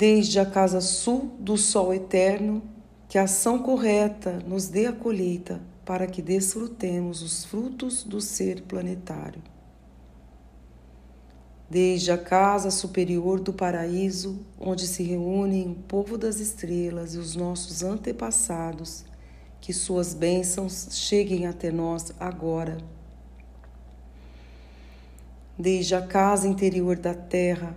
desde a casa sul do sol eterno, que a ação correta nos dê a colheita para que desfrutemos os frutos do ser planetário. Desde a casa superior do paraíso, onde se reúnem o povo das estrelas e os nossos antepassados, que suas bênçãos cheguem até nós agora. Desde a casa interior da terra,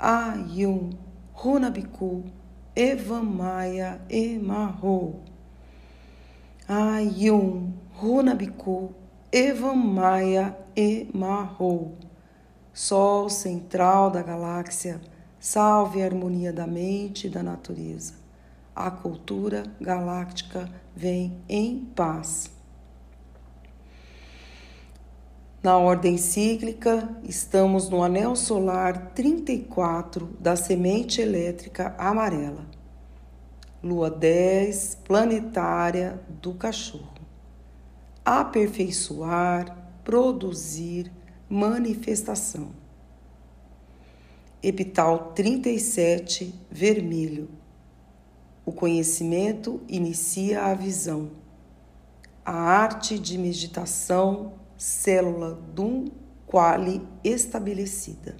Ayum Runabiku Evamaya Emarrou, Ayum Runabiku Evamaya Emarrou. Sol central da galáxia, salve a harmonia da mente e da natureza. A cultura galáctica vem em paz. Na ordem cíclica, estamos no anel solar 34 da semente elétrica amarela, lua 10 planetária do cachorro. Aperfeiçoar, produzir, manifestação. Epital 37, vermelho. O conhecimento inicia a visão. A arte de meditação célula dum quali estabelecida.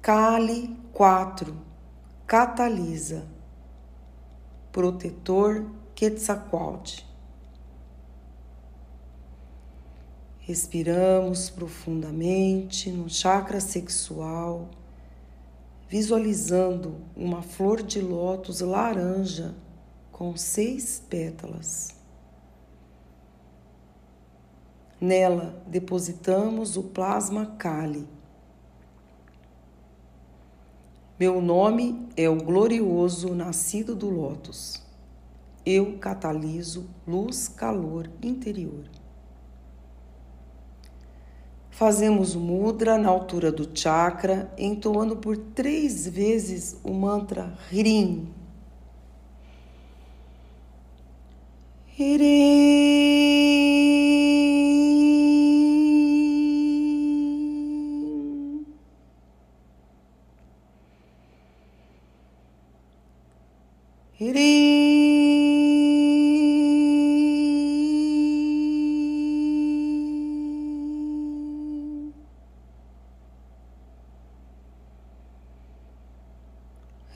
Cali 4 catalisa protetor Quetzalcoatl. Respiramos profundamente no chakra sexual, visualizando uma flor de lótus laranja com seis pétalas. Nela depositamos o plasma Kali. Meu nome é o glorioso nascido do Lótus. Eu cataliso luz, calor interior. Fazemos mudra na altura do chakra, entoando por três vezes o mantra Hrim. Hrim.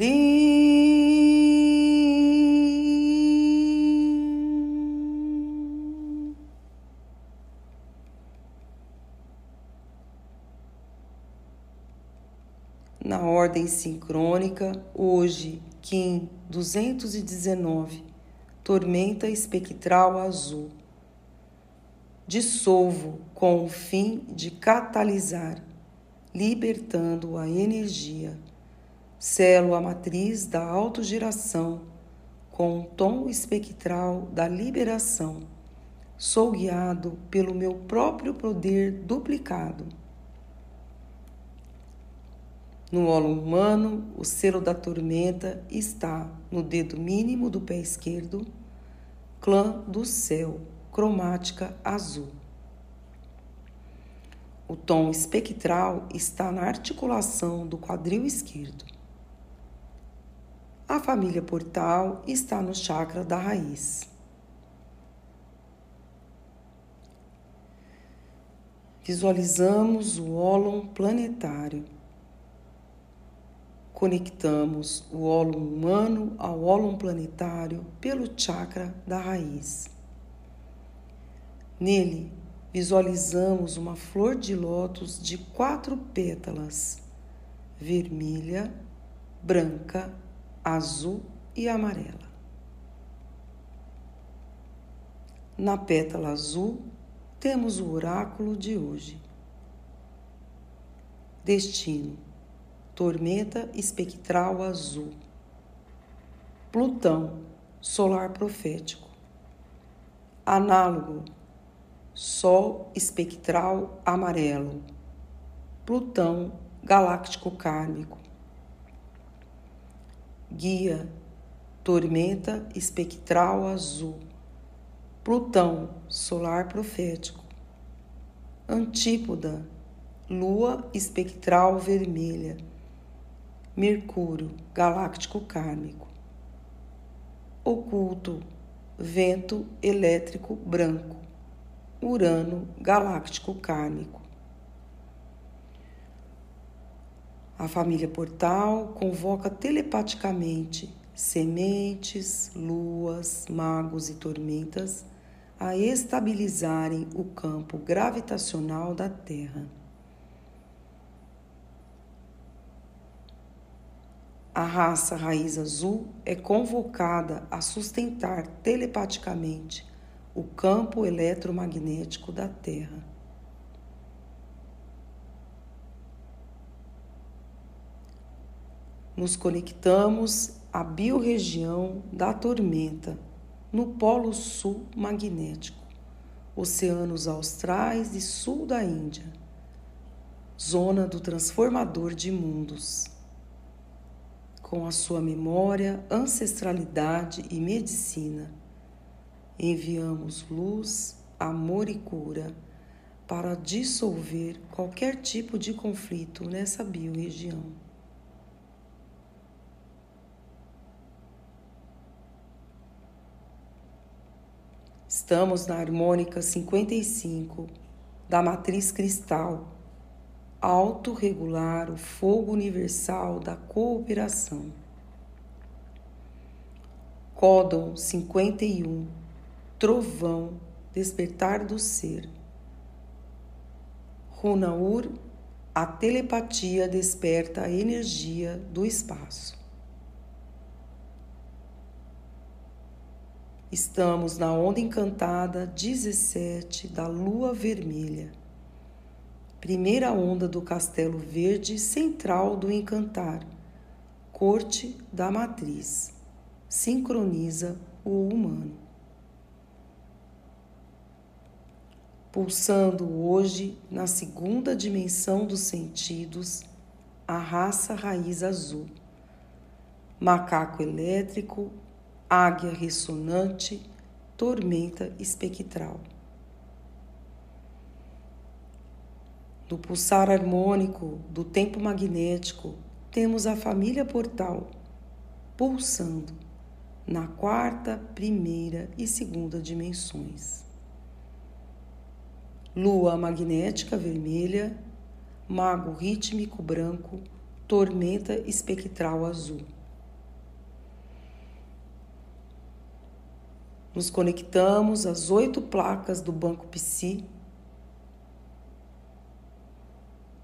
Na ordem sincrônica, hoje, Kim 219, tormenta espectral azul. Dissolvo com o fim de catalisar, libertando a energia Selo a matriz da autogeração com o tom espectral da liberação. Sou guiado pelo meu próprio poder duplicado. No óleo humano, o selo da tormenta está no dedo mínimo do pé esquerdo, clã do céu, cromática azul. O tom espectral está na articulação do quadril esquerdo. A família portal está no chakra da raiz. Visualizamos o ólon planetário. Conectamos o ólon humano ao ólon planetário pelo chakra da raiz. Nele, visualizamos uma flor de lótus de quatro pétalas: vermelha, branca, azul e amarela. Na pétala azul, temos o oráculo de hoje. Destino: tormenta espectral azul. Plutão, solar profético. Análogo: Sol espectral amarelo. Plutão, galáctico kármico. Guia: tormenta espectral azul. Plutão, solar profético. Antípoda, lua espectral vermelha. Mercúrio, galáctico kármico. Oculto, vento elétrico branco. Urano, galáctico kármico. A família Portal convoca telepaticamente sementes, luas, magos e tormentas a estabilizarem o campo gravitacional da Terra. A raça raiz azul é convocada a sustentar telepaticamente o campo eletromagnético da Terra. Nos conectamos à biorregião da tormenta no Polo Sul magnético, oceanos austrais e sul da Índia, zona do transformador de mundos. Com a sua memória, ancestralidade e medicina, enviamos luz, amor e cura para dissolver qualquer tipo de conflito nessa biorregião. Estamos na harmônica 55 da matriz cristal, autorregular o fogo universal da cooperação. Códon 51, trovão, despertar do ser. Runaur, a telepatia desperta a energia do espaço. Estamos na onda encantada 17 da lua vermelha. Primeira onda do castelo verde central do encantar. Corte da matriz. Sincroniza o humano. Pulsando hoje na segunda dimensão dos sentidos, a raça raiz azul. Macaco elétrico águia ressonante, tormenta espectral. No pulsar harmônico do tempo magnético, temos a família portal pulsando na quarta, primeira e segunda dimensões. Lua magnética vermelha, mago rítmico branco, tormenta espectral azul. Nos conectamos às oito placas do Banco Psi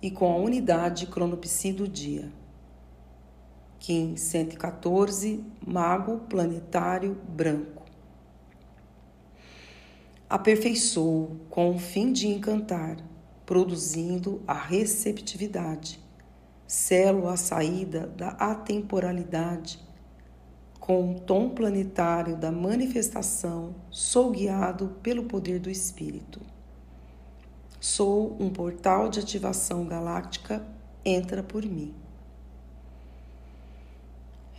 e com a unidade cronopsi do dia. Kim 114, Mago Planetário Branco. Aperfeiçoo com o fim de encantar, produzindo a receptividade. Selo a saída da atemporalidade com o tom planetário da manifestação, sou guiado pelo poder do Espírito. Sou um portal de ativação galáctica, entra por mim.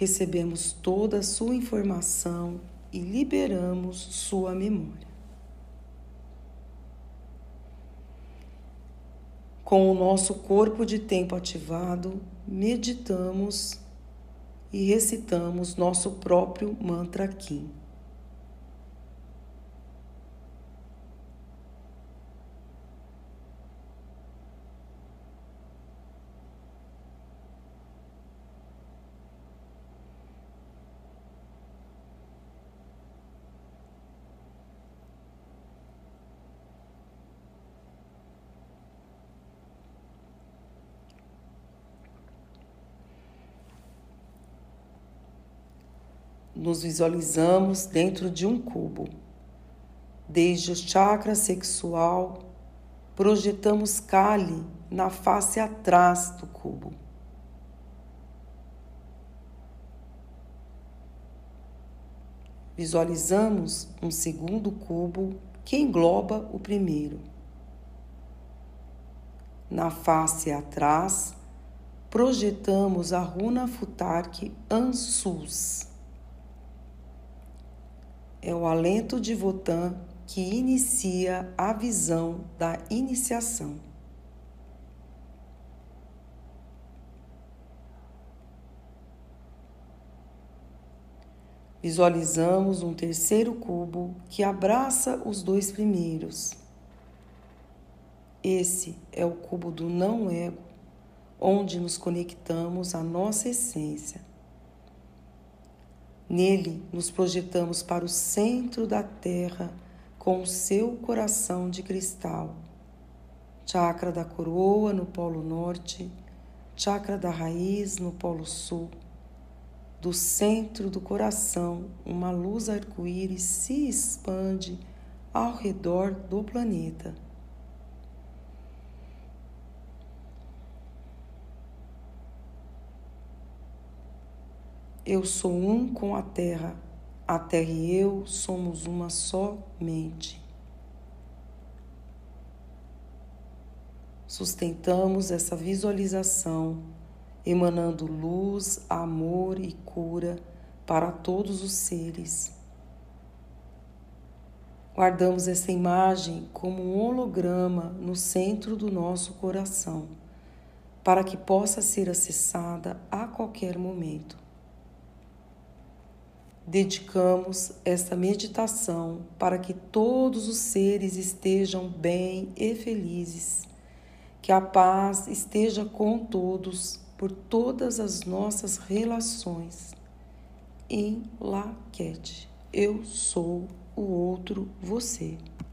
recebemos toda a sua informação e liberamos sua memória. Com o nosso corpo de tempo ativado, meditamos e recitamos nosso próprio mantra Kim. Nos visualizamos dentro de um cubo. Desde o chakra sexual, projetamos Kali na face atrás do cubo. Visualizamos um segundo cubo que engloba o primeiro. Na face atrás, projetamos a runa Futark Ansus é o alento de Votan que inicia a visão da iniciação. Visualizamos um terceiro cubo que abraça os dois primeiros. Esse é o cubo do não-ego, onde nos conectamos à nossa essência. Nele nos projetamos para o centro da Terra com seu coração de cristal. Chakra da coroa no Polo Norte, chakra da raiz no Polo Sul. Do centro do coração, uma luz arco-íris se expande ao redor do planeta. Eu sou um com a terra, a terra e eu somos uma só mente. Sustentamos essa visualização, emanando luz, amor e cura para todos os seres. Guardamos essa imagem como um holograma no centro do nosso coração, para que possa ser acessada a qualquer momento dedicamos esta meditação para que todos os seres estejam bem e felizes, que a paz esteja com todos por todas as nossas relações. Em Laquete, eu sou o outro você.